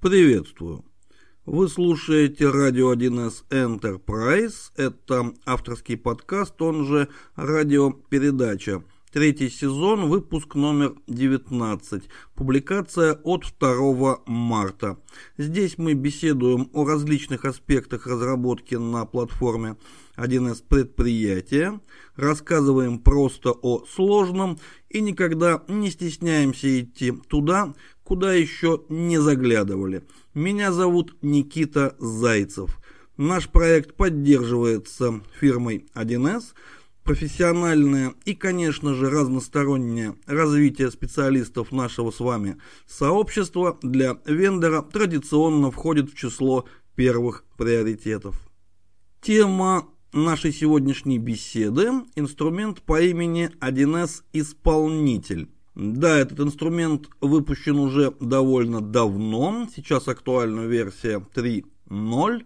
Приветствую. Вы слушаете радио 1С Enterprise. Это авторский подкаст, он же радиопередача. Третий сезон, выпуск номер 19. Публикация от 2 марта. Здесь мы беседуем о различных аспектах разработки на платформе 1С предприятия, рассказываем просто о сложном и никогда не стесняемся идти туда, куда еще не заглядывали. Меня зовут Никита Зайцев. Наш проект поддерживается фирмой 1С. Профессиональное и, конечно же, разностороннее развитие специалистов нашего с вами сообщества для вендора традиционно входит в число первых приоритетов. Тема нашей сегодняшней беседы – инструмент по имени 1С «Исполнитель». Да, этот инструмент выпущен уже довольно давно, сейчас актуальна версия 3.0,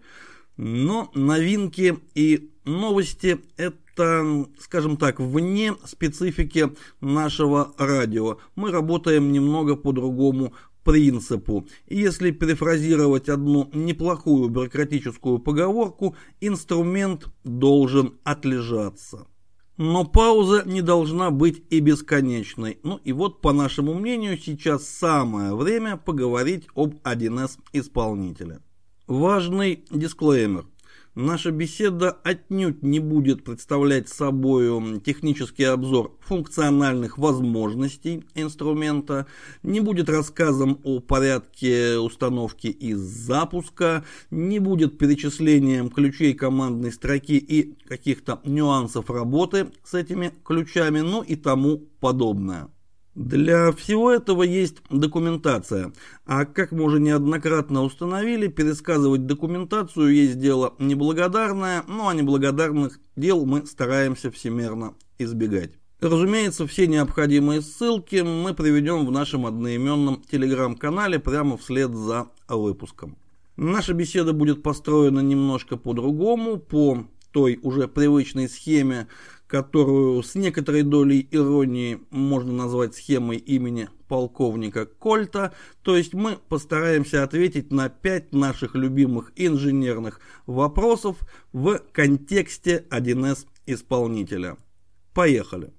но новинки и новости это, скажем так, вне специфики нашего радио. Мы работаем немного по другому принципу. И если перефразировать одну неплохую бюрократическую поговорку, инструмент должен отлежаться. Но пауза не должна быть и бесконечной. Ну и вот, по нашему мнению, сейчас самое время поговорить об 1С исполнителе. Важный дисклеймер. Наша беседа отнюдь не будет представлять собой технический обзор функциональных возможностей инструмента, не будет рассказом о порядке установки и запуска, не будет перечислением ключей командной строки и каких-то нюансов работы с этими ключами, ну и тому подобное. Для всего этого есть документация, а как мы уже неоднократно установили, пересказывать документацию есть дело неблагодарное, ну а неблагодарных дел мы стараемся всемерно избегать. Разумеется, все необходимые ссылки мы приведем в нашем одноименном телеграм-канале прямо вслед за выпуском. Наша беседа будет построена немножко по-другому, по той уже привычной схеме, которую с некоторой долей иронии можно назвать схемой имени полковника Кольта, то есть мы постараемся ответить на пять наших любимых инженерных вопросов в контексте 1С исполнителя. Поехали.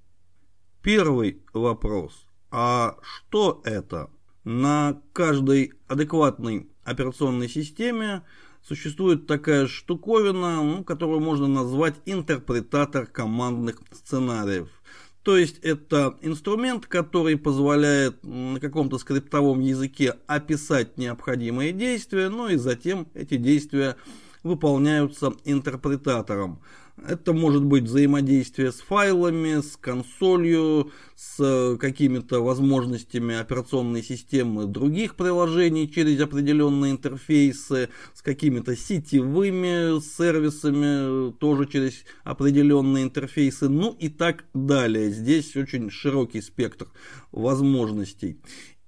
Первый вопрос. А что это? На каждой адекватной операционной системе существует такая штуковина, ну, которую можно назвать интерпретатор командных сценариев. То есть это инструмент, который позволяет на каком-то скриптовом языке описать необходимые действия, ну и затем эти действия выполняются интерпретатором. Это может быть взаимодействие с файлами, с консолью, с какими-то возможностями операционной системы других приложений через определенные интерфейсы, с какими-то сетевыми сервисами, тоже через определенные интерфейсы, ну и так далее. Здесь очень широкий спектр возможностей.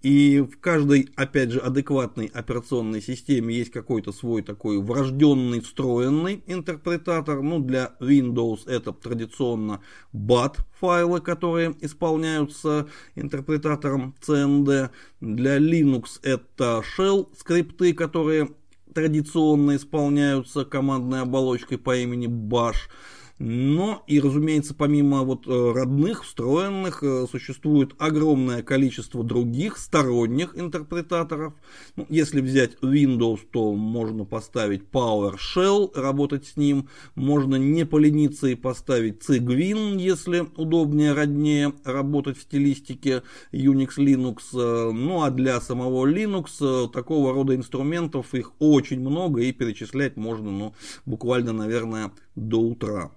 И в каждой, опять же, адекватной операционной системе есть какой-то свой такой врожденный, встроенный интерпретатор. Ну, для Windows это традиционно BAT файлы, которые исполняются интерпретатором CND. Для Linux это Shell скрипты, которые традиционно исполняются командной оболочкой по имени Bash. Но и, разумеется, помимо вот э, родных, встроенных, э, существует огромное количество других сторонних интерпретаторов. Ну, если взять Windows, то можно поставить PowerShell, работать с ним. Можно не полениться и поставить Cygwin, если удобнее, роднее работать в стилистике Unix, Linux. Э, ну а для самого Linux такого рода инструментов их очень много и перечислять можно ну, буквально, наверное, до утра.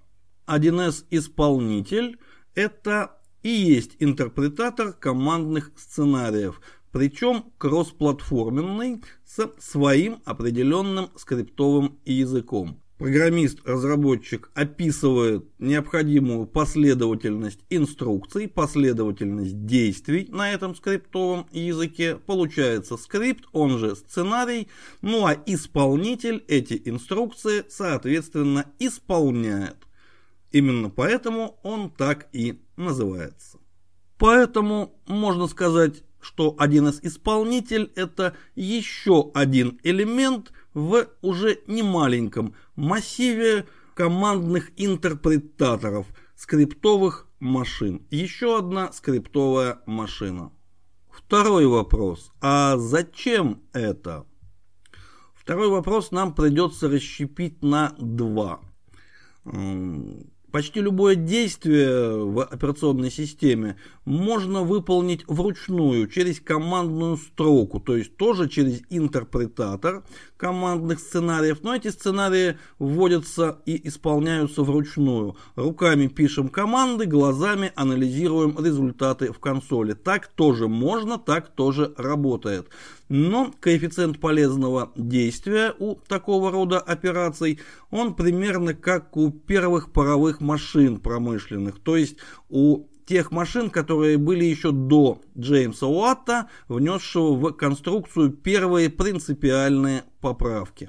1С исполнитель – это и есть интерпретатор командных сценариев, причем кроссплатформенный с своим определенным скриптовым языком. Программист-разработчик описывает необходимую последовательность инструкций, последовательность действий на этом скриптовом языке. Получается скрипт, он же сценарий, ну а исполнитель эти инструкции, соответственно, исполняет. Именно поэтому он так и называется. Поэтому можно сказать что 1С исполнитель это еще один элемент в уже немаленьком массиве командных интерпретаторов скриптовых машин. Еще одна скриптовая машина. Второй вопрос. А зачем это? Второй вопрос нам придется расщепить на два. Почти любое действие в операционной системе можно выполнить вручную через командную строку, то есть тоже через интерпретатор командных сценариев, но эти сценарии вводятся и исполняются вручную. Руками пишем команды, глазами анализируем результаты в консоли. Так тоже можно, так тоже работает. Но коэффициент полезного действия у такого рода операций, он примерно как у первых паровых машин промышленных, то есть у тех машин, которые были еще до Джеймса Уатта, внесшего в конструкцию первые принципиальные поправки.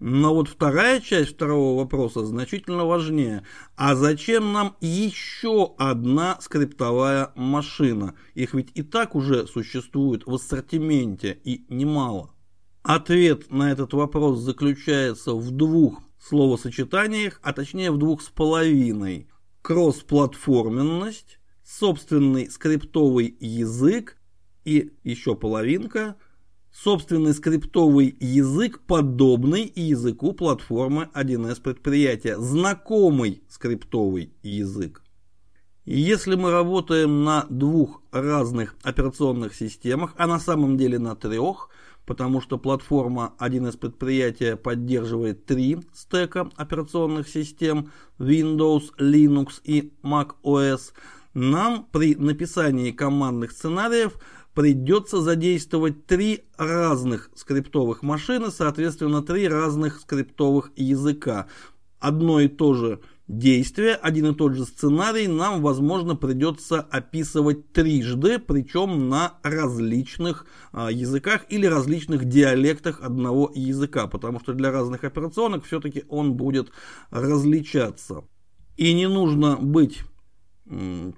Но вот вторая часть второго вопроса значительно важнее. А зачем нам еще одна скриптовая машина? Их ведь и так уже существует в ассортименте и немало. Ответ на этот вопрос заключается в двух словосочетаниях, а точнее в двух с половиной. Кроссплатформенность, собственный скриптовый язык и еще половинка – собственный скриптовый язык, подобный языку платформы 1С предприятия, знакомый скриптовый язык. Если мы работаем на двух разных операционных системах, а на самом деле на трех, потому что платформа 1С предприятия поддерживает три стека операционных систем Windows, Linux и Mac OS, нам при написании командных сценариев – придется задействовать три разных скриптовых машины, соответственно, три разных скриптовых языка. Одно и то же действие, один и тот же сценарий нам, возможно, придется описывать трижды, причем на различных а, языках или различных диалектах одного языка, потому что для разных операционок все-таки он будет различаться. И не нужно быть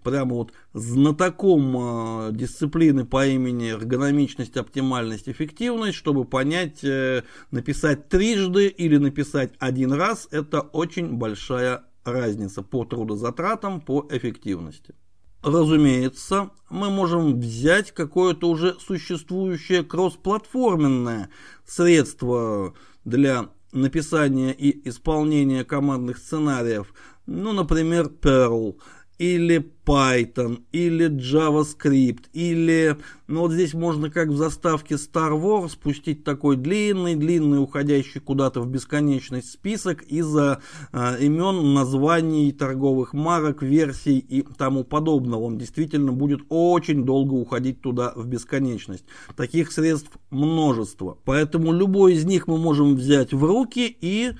прямо вот знатоком э, дисциплины по имени эргономичность, оптимальность, эффективность, чтобы понять, э, написать трижды или написать один раз, это очень большая разница по трудозатратам, по эффективности. Разумеется, мы можем взять какое-то уже существующее кроссплатформенное средство для написания и исполнения командных сценариев, ну, например, Perl – или Python, или JavaScript, или, ну вот здесь можно как в заставке Star Wars спустить такой длинный-длинный, уходящий куда-то в бесконечность список из-за э, имен, названий, торговых марок, версий и тому подобного. Он действительно будет очень долго уходить туда в бесконечность. Таких средств множество. Поэтому любой из них мы можем взять в руки и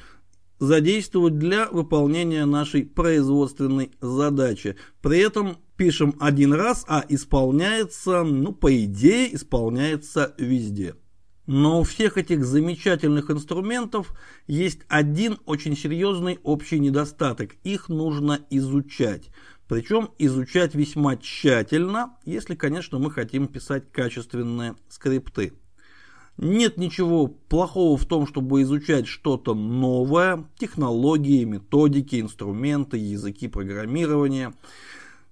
задействовать для выполнения нашей производственной задачи. При этом пишем один раз, а исполняется, ну, по идее, исполняется везде. Но у всех этих замечательных инструментов есть один очень серьезный общий недостаток. Их нужно изучать. Причем изучать весьма тщательно, если, конечно, мы хотим писать качественные скрипты. Нет ничего плохого в том, чтобы изучать что-то новое, технологии, методики, инструменты, языки программирования.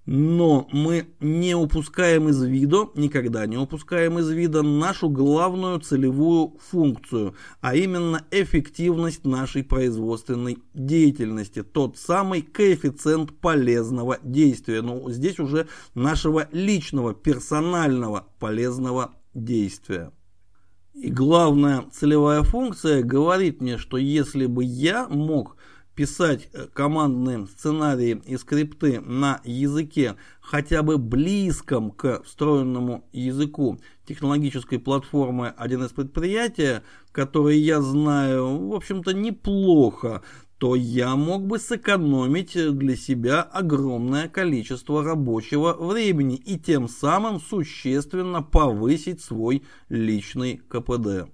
Но мы не упускаем из виду, никогда не упускаем из вида нашу главную целевую функцию, а именно эффективность нашей производственной деятельности, тот самый коэффициент полезного действия. Ну, здесь уже нашего личного, персонального полезного действия. И главная целевая функция говорит мне, что если бы я мог писать э, командные сценарии и скрипты на языке хотя бы близком к встроенному языку технологической платформы 1С предприятия, который я знаю, в общем-то, неплохо, то я мог бы сэкономить для себя огромное количество рабочего времени и тем самым существенно повысить свой личный КПД.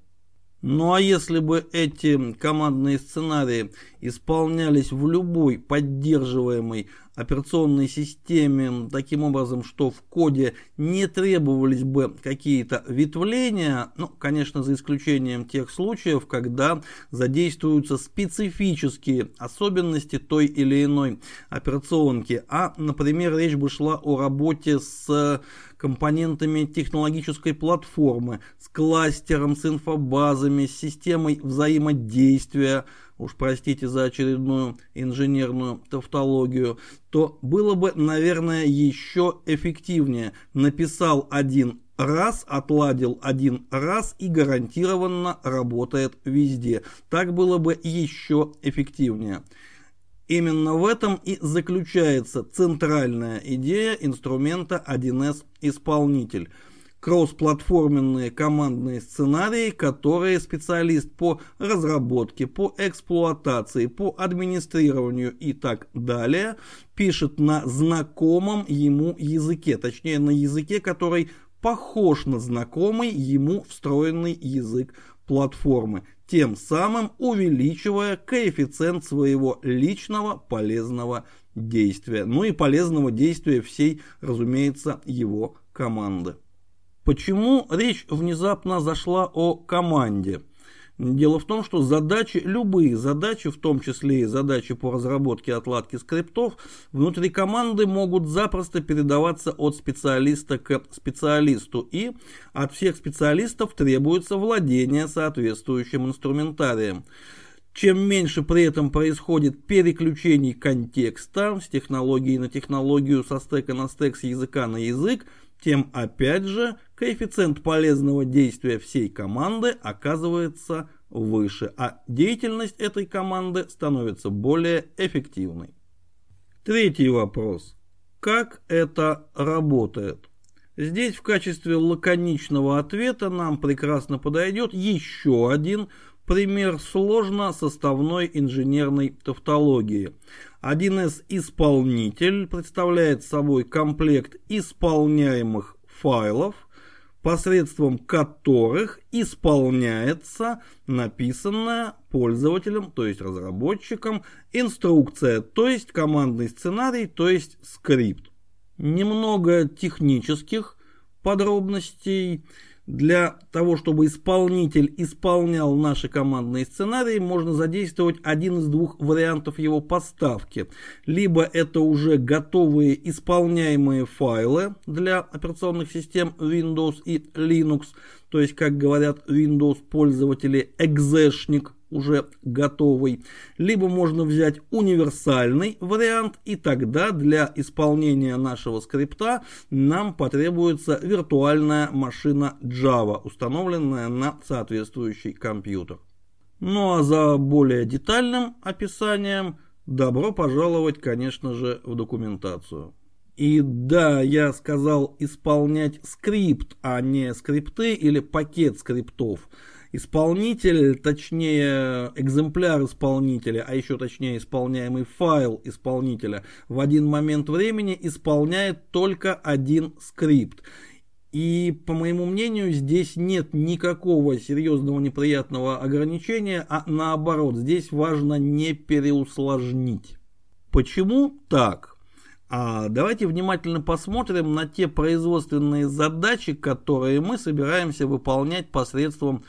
Ну а если бы эти командные сценарии исполнялись в любой поддерживаемой операционной системе таким образом, что в коде не требовались бы какие-то ветвления, ну, конечно, за исключением тех случаев, когда задействуются специфические особенности той или иной операционки, а, например, речь бы шла о работе с компонентами технологической платформы, с кластером, с инфобазами, с системой взаимодействия, уж простите за очередную инженерную тавтологию, то было бы, наверное, еще эффективнее. Написал один раз, отладил один раз и гарантированно работает везде. Так было бы еще эффективнее. Именно в этом и заключается центральная идея инструмента 1С исполнитель. Кроссплатформенные командные сценарии, которые специалист по разработке, по эксплуатации, по администрированию и так далее пишет на знакомом ему языке, точнее на языке, который похож на знакомый ему встроенный язык платформы тем самым увеличивая коэффициент своего личного полезного действия. Ну и полезного действия всей, разумеется, его команды. Почему речь внезапно зашла о команде? Дело в том, что задачи, любые задачи, в том числе и задачи по разработке отладки скриптов, внутри команды могут запросто передаваться от специалиста к специалисту. И от всех специалистов требуется владение соответствующим инструментарием. Чем меньше при этом происходит переключений контекста с технологии на технологию, со стека на стек, с языка на язык, тем опять же коэффициент полезного действия всей команды оказывается выше, а деятельность этой команды становится более эффективной. Третий вопрос. Как это работает? Здесь в качестве лаконичного ответа нам прекрасно подойдет еще один пример сложно-составной инженерной тавтологии. 1С исполнитель представляет собой комплект исполняемых файлов, посредством которых исполняется написанная пользователем, то есть разработчиком, инструкция, то есть командный сценарий, то есть скрипт. Немного технических подробностей для того, чтобы исполнитель исполнял наши командные сценарии, можно задействовать один из двух вариантов его поставки. Либо это уже готовые исполняемые файлы для операционных систем Windows и Linux, то есть, как говорят Windows пользователи, экзешник уже готовый, либо можно взять универсальный вариант, и тогда для исполнения нашего скрипта нам потребуется виртуальная машина Java, установленная на соответствующий компьютер. Ну а за более детальным описанием добро пожаловать, конечно же, в документацию. И да, я сказал исполнять скрипт, а не скрипты или пакет скриптов исполнитель, точнее экземпляр исполнителя, а еще точнее исполняемый файл исполнителя в один момент времени исполняет только один скрипт. И, по моему мнению, здесь нет никакого серьезного неприятного ограничения, а наоборот, здесь важно не переусложнить. Почему так? А давайте внимательно посмотрим на те производственные задачи, которые мы собираемся выполнять посредством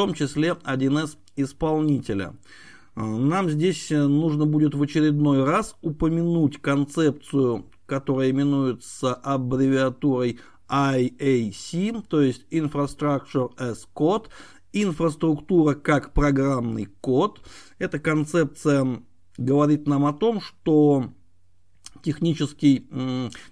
том числе 1С исполнителя. А, нам здесь э, нужно будет в очередной раз упомянуть концепцию, которая именуется аббревиатурой IAC, то есть Infrastructure as Code, инфраструктура как программный код. Эта концепция говорит нам о том, что технический,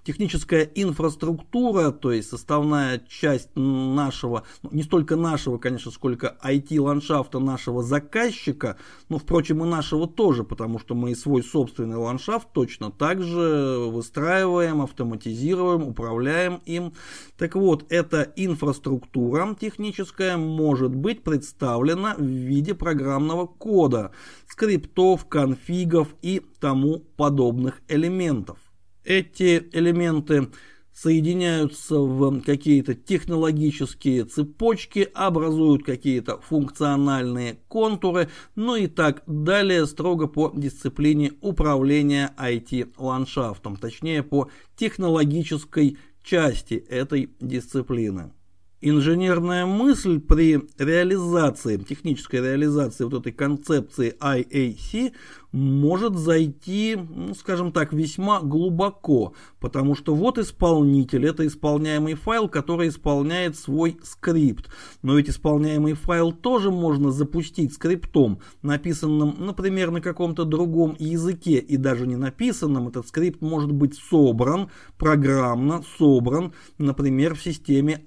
техническая инфраструктура, то есть составная часть нашего, ну, не столько нашего, конечно, сколько IT-ландшафта нашего заказчика, но, впрочем, и нашего тоже, потому что мы и свой собственный ландшафт точно так же выстраиваем, автоматизируем, управляем им. Так вот, эта инфраструктура техническая может быть представлена в виде программного кода, скриптов, конфигов и тому подобных элементов. Эти элементы соединяются в какие-то технологические цепочки, образуют какие-то функциональные контуры, ну и так далее, строго по дисциплине управления IT-ландшафтом, точнее по технологической части этой дисциплины. Инженерная мысль при реализации, технической реализации вот этой концепции IAC может зайти, ну, скажем так, весьма глубоко, потому что вот исполнитель, это исполняемый файл, который исполняет свой скрипт. Но ведь исполняемый файл тоже можно запустить скриптом, написанным, например, на каком-то другом языке, и даже не написанным, этот скрипт может быть собран, программно собран, например, в системе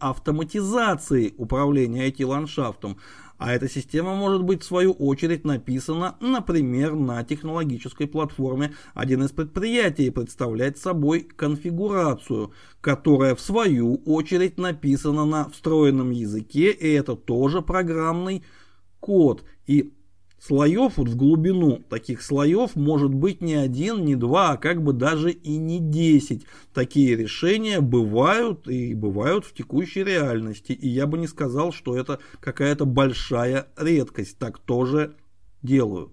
автоматизации управления IT-ландшафтом. А эта система может быть в свою очередь написана, например, на технологической платформе один из предприятий и представлять собой конфигурацию, которая в свою очередь написана на встроенном языке, и это тоже программный код. И слоев вот в глубину таких слоев может быть не один, не два, а как бы даже и не десять. Такие решения бывают и бывают в текущей реальности. И я бы не сказал, что это какая-то большая редкость. Так тоже делают.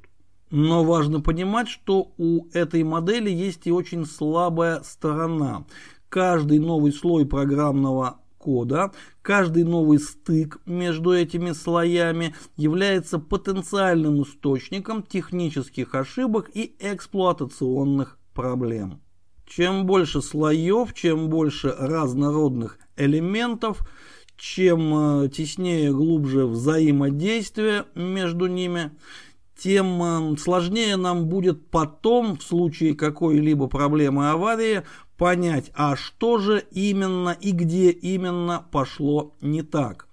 Но важно понимать, что у этой модели есть и очень слабая сторона. Каждый новый слой программного кода, каждый новый стык между этими слоями является потенциальным источником технических ошибок и эксплуатационных проблем. Чем больше слоев, чем больше разнородных элементов, чем э, теснее, глубже взаимодействие между ними, тем э, сложнее нам будет потом, в случае какой-либо проблемы аварии, понять, а что же именно и где именно пошло не так.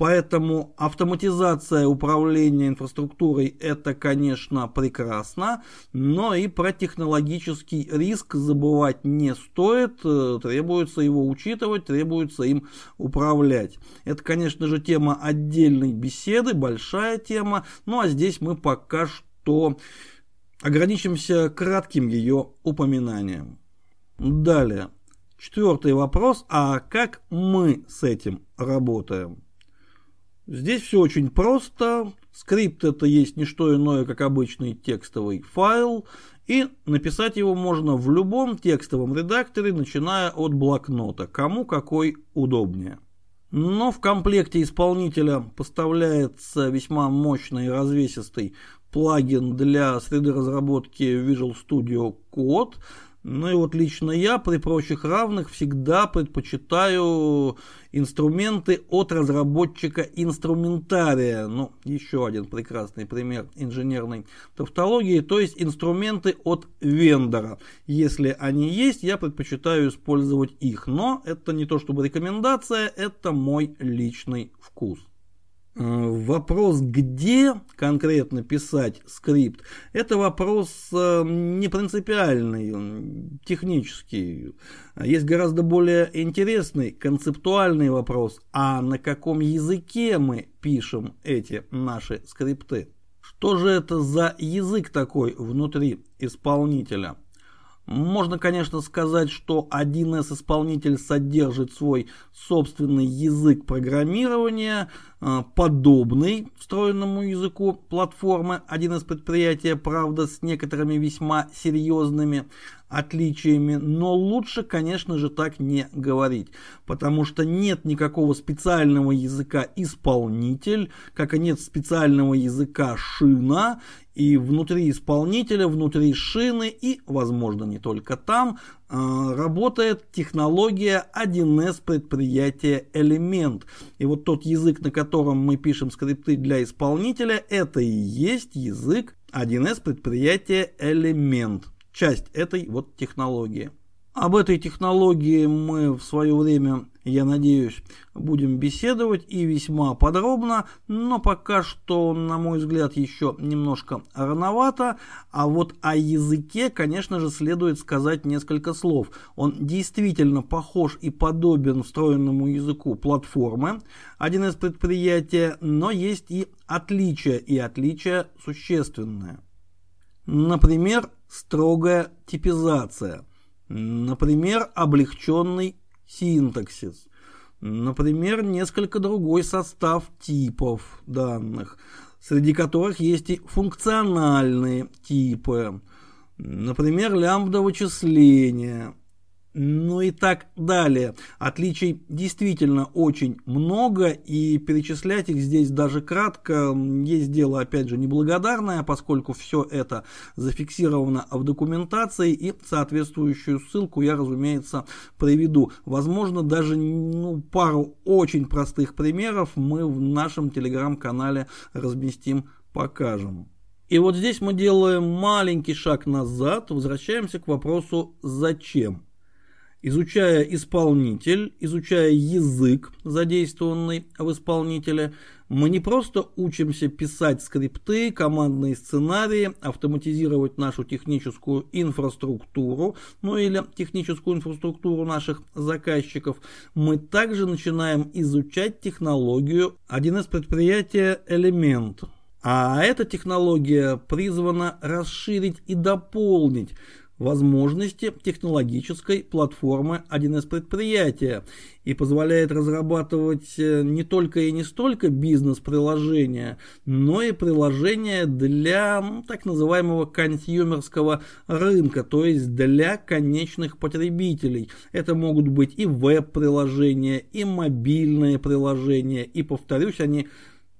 Поэтому автоматизация управления инфраструктурой это, конечно, прекрасно, но и про технологический риск забывать не стоит, э, требуется его учитывать, требуется им управлять. Это, конечно же, тема отдельной беседы, большая тема, ну а здесь мы пока что ограничимся кратким ее упоминанием. Далее. Четвертый вопрос. А как мы с этим работаем? Здесь все очень просто. Скрипт это есть не что иное, как обычный текстовый файл. И написать его можно в любом текстовом редакторе, начиная от блокнота. Кому какой удобнее. Но в комплекте исполнителя поставляется весьма мощный и развесистый плагин для среды разработки Visual Studio Code – ну и вот лично я при прочих равных всегда предпочитаю инструменты от разработчика инструментария. Ну, еще один прекрасный пример инженерной тавтологии, то есть инструменты от вендора. Если они есть, я предпочитаю использовать их. Но это не то чтобы рекомендация, это мой личный вкус. Э, вопрос, где конкретно писать скрипт, это вопрос э, не принципиальный, технический. Есть гораздо более интересный, концептуальный вопрос, а на каком языке мы пишем эти наши скрипты? Что же это за язык такой внутри исполнителя? Можно, конечно, сказать, что 1С исполнитель содержит свой собственный язык программирования, э, подобный встроенному языку платформы 1С предприятия, правда, с некоторыми весьма серьезными отличиями, но лучше, конечно же, так не говорить, потому что нет никакого специального языка исполнитель, как и нет специального языка шина, и внутри исполнителя, внутри шины и, возможно, не только там, работает технология 1С предприятия Элемент. И вот тот язык, на котором мы пишем скрипты для исполнителя, это и есть язык 1С предприятия Элемент часть этой вот технологии. Об этой технологии мы в свое время, я надеюсь, будем беседовать и весьма подробно, но пока что, на мой взгляд, еще немножко рановато. А вот о языке, конечно же, следует сказать несколько слов. Он действительно похож и подобен встроенному языку платформы, один из предприятий, но есть и отличия, и отличия существенные. Например, строгая типизация. Например, облегченный синтаксис. Например, несколько другой состав типов данных, среди которых есть и функциональные типы. Например, лямбда вычисления, ну и так далее. Отличий действительно очень много, и перечислять их здесь даже кратко есть дело, опять же, неблагодарное, поскольку все это зафиксировано в документации, и соответствующую ссылку я, разумеется, приведу. Возможно, даже ну, пару очень простых примеров мы в нашем телеграм-канале разместим, покажем. И вот здесь мы делаем маленький шаг назад, возвращаемся к вопросу «Зачем?». Изучая исполнитель, изучая язык, задействованный в исполнителе, мы не просто учимся писать скрипты, командные сценарии, автоматизировать нашу техническую инфраструктуру, ну или техническую инфраструктуру наших заказчиков, мы также начинаем изучать технологию 1С предприятия «Элемент». А эта технология призвана расширить и дополнить возможности технологической платформы 1С предприятия и позволяет разрабатывать э, не только и не столько бизнес-приложения, но и приложения для так называемого консюмерского рынка, то есть для конечных потребителей. Это могут быть и веб-приложения, и мобильные приложения, и, повторюсь, они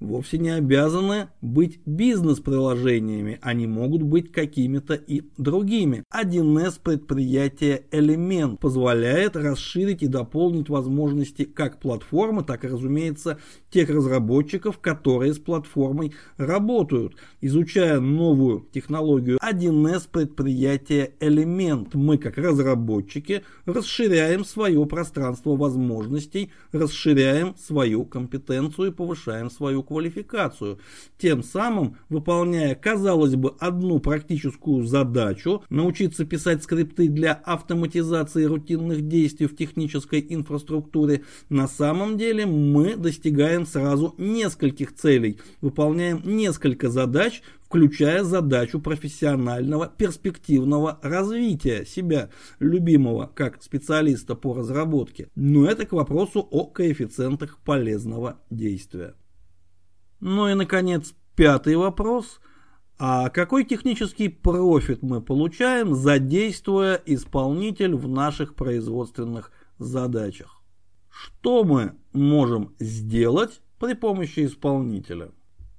вовсе не обязаны быть бизнес-приложениями, они могут быть какими-то и другими. 1С предприятие Элемент позволяет расширить и дополнить возможности как платформы, так и, разумеется, тех разработчиков, которые с платформой работают. Изучая новую технологию 1С предприятие Элемент, мы как разработчики расширяем свое пространство возможностей, расширяем свою компетенцию и повышаем свою квалификацию, тем самым выполняя, казалось бы, одну практическую задачу, научиться писать скрипты для автоматизации рутинных действий в технической инфраструктуре, на самом деле мы достигаем сразу нескольких целей, выполняем несколько задач, включая задачу профессионального перспективного развития себя, любимого как специалиста по разработке. Но это к вопросу о коэффициентах полезного действия. Ну и, наконец, пятый вопрос. А какой технический профит мы получаем, задействуя исполнитель в наших производственных задачах? Что мы можем сделать при помощи исполнителя?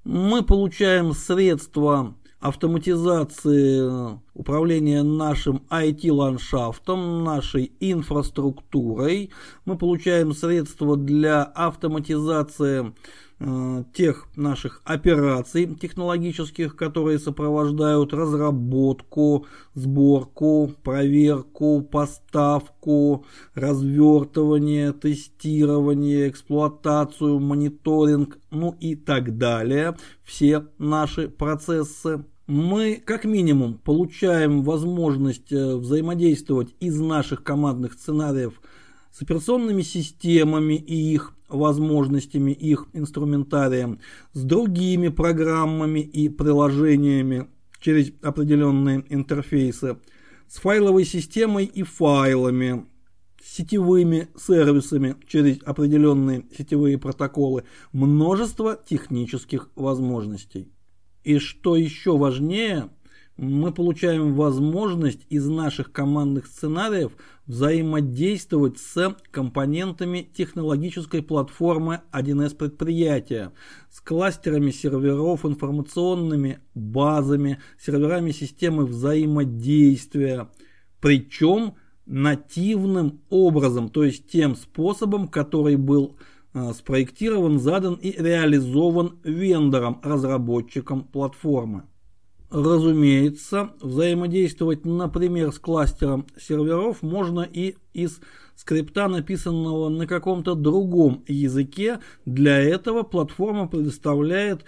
Мы получаем средства автоматизации управления нашим IT-ландшафтом, нашей инфраструктурой. Мы получаем средства для автоматизации Э, тех наших операций технологических, которые сопровождают разработку, сборку, проверку, поставку, развертывание, тестирование, эксплуатацию, мониторинг, ну и так далее. Все наши процессы мы как минимум получаем возможность э, взаимодействовать из наших командных сценариев с операционными системами и их возможностями их инструментарием, с другими программами и приложениями через определенные интерфейсы, с файловой системой и файлами, с сетевыми сервисами через определенные сетевые протоколы, множество технических возможностей. И что еще важнее – мы получаем возможность из наших командных сценариев взаимодействовать с компонентами технологической платформы 1С предприятия, с кластерами серверов, информационными базами, серверами системы взаимодействия, причем нативным образом, то есть тем способом, который был э, спроектирован, задан и реализован вендором, разработчиком платформы. Разумеется, взаимодействовать, например, с кластером серверов можно и из скрипта, написанного на каком-то другом языке. Для этого платформа предоставляет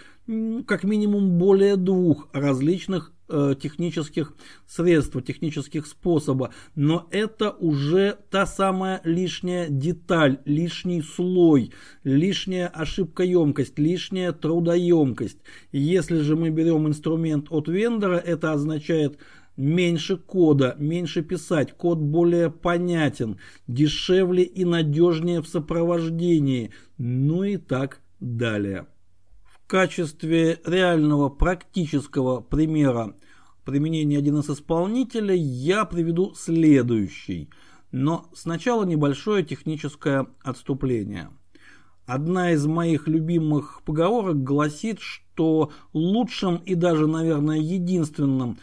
как минимум более двух различных технических средств, технических способов, но это уже та самая лишняя деталь, лишний слой, лишняя ошибкоемкость, лишняя трудоемкость. Если же мы берем инструмент от вендора, это означает меньше кода, меньше писать, код более понятен, дешевле и надежнее в сопровождении, ну и так далее. В качестве реального практического примера применения 1С исполнителя я приведу следующий, но сначала небольшое техническое отступление. Одна из моих любимых поговорок гласит, что лучшим и даже, наверное, единственным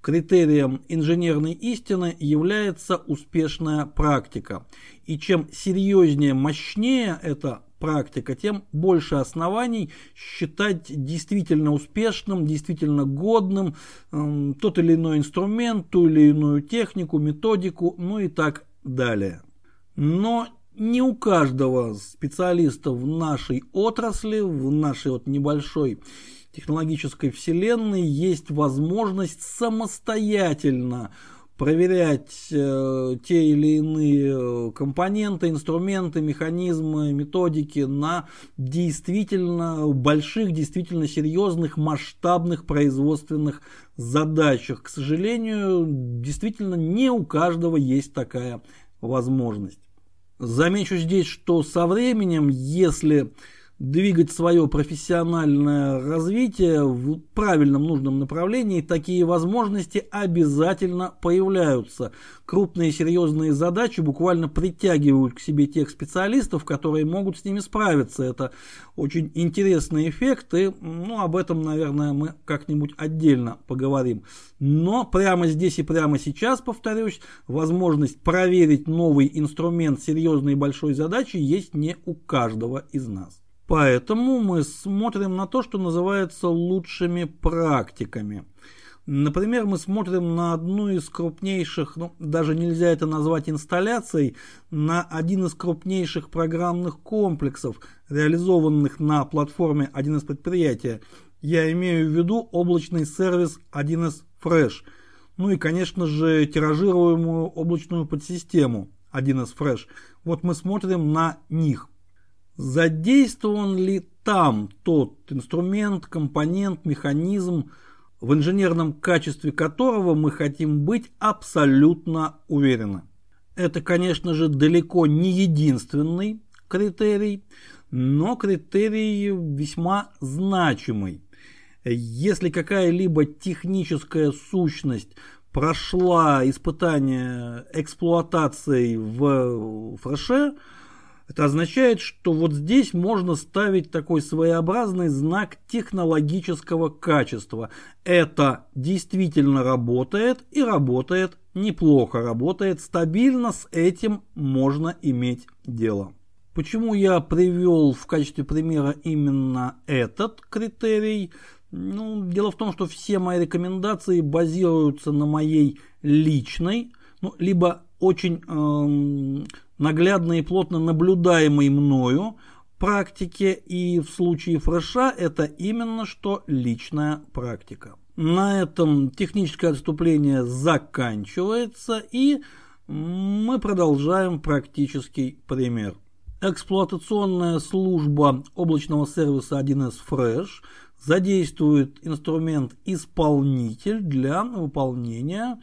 критерием инженерной истины является успешная практика. И чем серьезнее, мощнее эта практика, тем больше оснований считать действительно успешным, действительно годным э, тот или иной инструмент, ту или иную технику, методику, ну и так далее. Но не у каждого специалиста в нашей отрасли, в нашей вот небольшой технологической вселенной есть возможность самостоятельно проверять э, те или иные компоненты, инструменты, механизмы, методики на действительно больших, действительно серьезных, масштабных производственных задачах. К сожалению, действительно не у каждого есть такая возможность. Замечу здесь, что со временем, если двигать свое профессиональное развитие в правильном нужном направлении, такие возможности обязательно появляются. Крупные серьезные задачи буквально притягивают к себе тех специалистов, которые могут с ними справиться. Это очень интересный эффект, и ну, об этом, наверное, мы как-нибудь отдельно поговорим. Но прямо здесь и прямо сейчас, повторюсь, возможность проверить новый инструмент серьезной большой задачи есть не у каждого из нас. Поэтому мы смотрим на то, что называется лучшими практиками. Например, мы смотрим на одну из крупнейших, ну, даже нельзя это назвать инсталляцией, на один из крупнейших программных комплексов, реализованных на платформе 1С предприятия. Я имею в виду облачный сервис 1С Fresh. Ну и, конечно же, тиражируемую облачную подсистему 1С Fresh. Вот мы смотрим на них задействован ли там тот инструмент, компонент, механизм, в инженерном качестве которого мы хотим быть абсолютно уверены. Это, конечно же, далеко не единственный критерий, но критерий весьма значимый. Если какая-либо техническая сущность прошла испытание эксплуатацией в фреше, это означает, что вот здесь можно ставить такой своеобразный знак технологического качества. Это действительно работает и работает неплохо, работает стабильно, с этим можно иметь дело. Почему я привел в качестве примера именно этот критерий? Ну, дело в том, что все мои рекомендации базируются на моей личной, ну, либо очень эм, наглядно и плотно наблюдаемой мною практике, и в случае фреша это именно что личная практика. На этом техническое отступление заканчивается, и мы продолжаем практический пример. Эксплуатационная служба облачного сервиса 1С Fresh задействует инструмент исполнитель для выполнения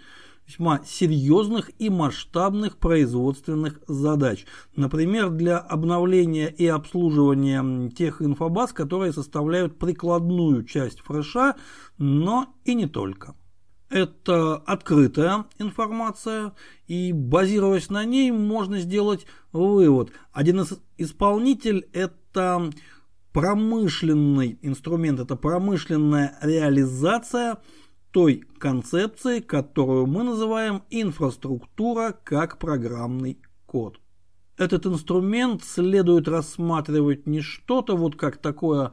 весьма серьезных и масштабных производственных задач. Например, для обновления и обслуживания тех инфобаз, которые составляют прикладную часть фреша, но и не только. Это открытая информация, и базируясь на ней, можно сделать вывод. Один из исполнитель – это промышленный инструмент, это промышленная реализация – той концепции, которую мы называем инфраструктура как программный код. Этот инструмент следует рассматривать не что-то вот как такое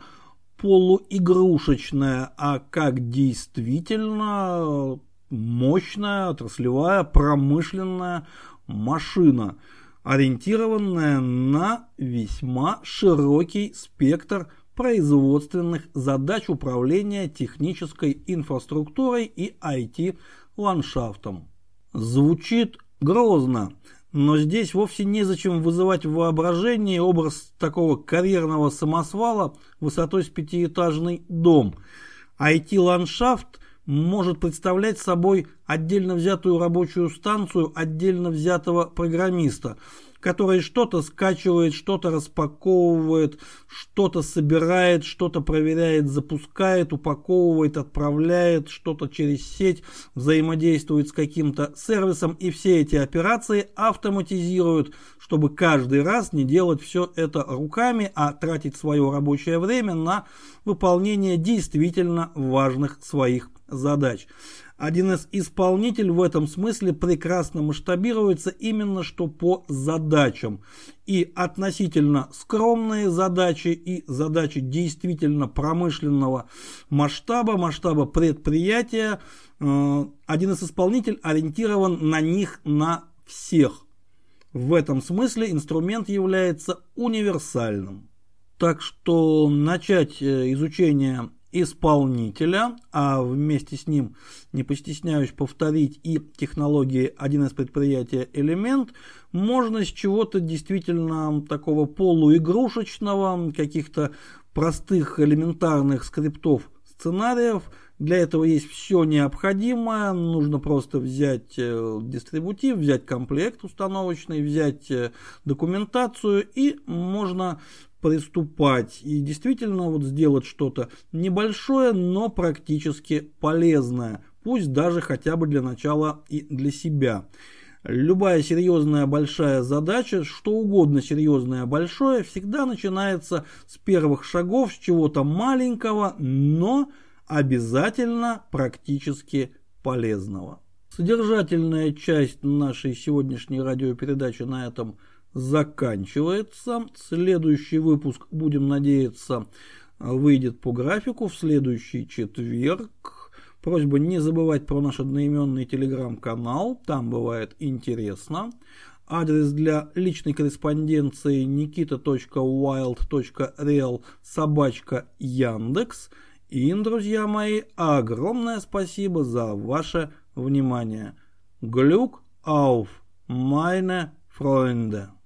полуигрушечное, а как действительно мощная отраслевая промышленная машина, ориентированная на весьма широкий спектр производственных задач управления технической инфраструктурой и IT-ландшафтом. Звучит грозно, но здесь вовсе незачем вызывать в воображении образ такого карьерного самосвала высотой с пятиэтажный дом. IT-ландшафт может представлять собой отдельно взятую рабочую станцию отдельно взятого программиста – который что-то скачивает, что-то распаковывает, что-то собирает, что-то проверяет, запускает, упаковывает, отправляет, что-то через сеть взаимодействует с каким-то сервисом. И все эти операции автоматизируют, чтобы каждый раз не делать все это руками, а тратить свое рабочее время на выполнение действительно важных своих задач. 1С исполнитель в этом смысле прекрасно масштабируется именно что по задачам. И относительно скромные задачи и задачи действительно промышленного масштаба, масштаба предприятия, 1С э, исполнитель ориентирован на них на всех. В этом смысле инструмент является универсальным. Так что начать э, изучение исполнителя, а вместе с ним, не постесняюсь повторить, и технологии один из предприятия элемент, можно с чего-то действительно такого полуигрушечного, каких-то простых элементарных скриптов сценариев. Для этого есть все необходимое. Нужно просто взять э, дистрибутив, взять комплект установочный, взять э, документацию и можно приступать и действительно вот сделать что-то небольшое, но практически полезное, пусть даже хотя бы для начала и для себя. Любая серьезная большая задача, что угодно серьезное большое, всегда начинается с первых шагов, с чего-то маленького, но обязательно практически полезного. Содержательная часть нашей сегодняшней радиопередачи на этом заканчивается. Следующий выпуск, будем надеяться, выйдет по графику в следующий четверг. Просьба не забывать про наш одноименный телеграм-канал, там бывает интересно. Адрес для личной корреспонденции nikita.wild.real собачка Яндекс. И, друзья мои, огромное спасибо за ваше внимание. Глюк auf meine Freunde.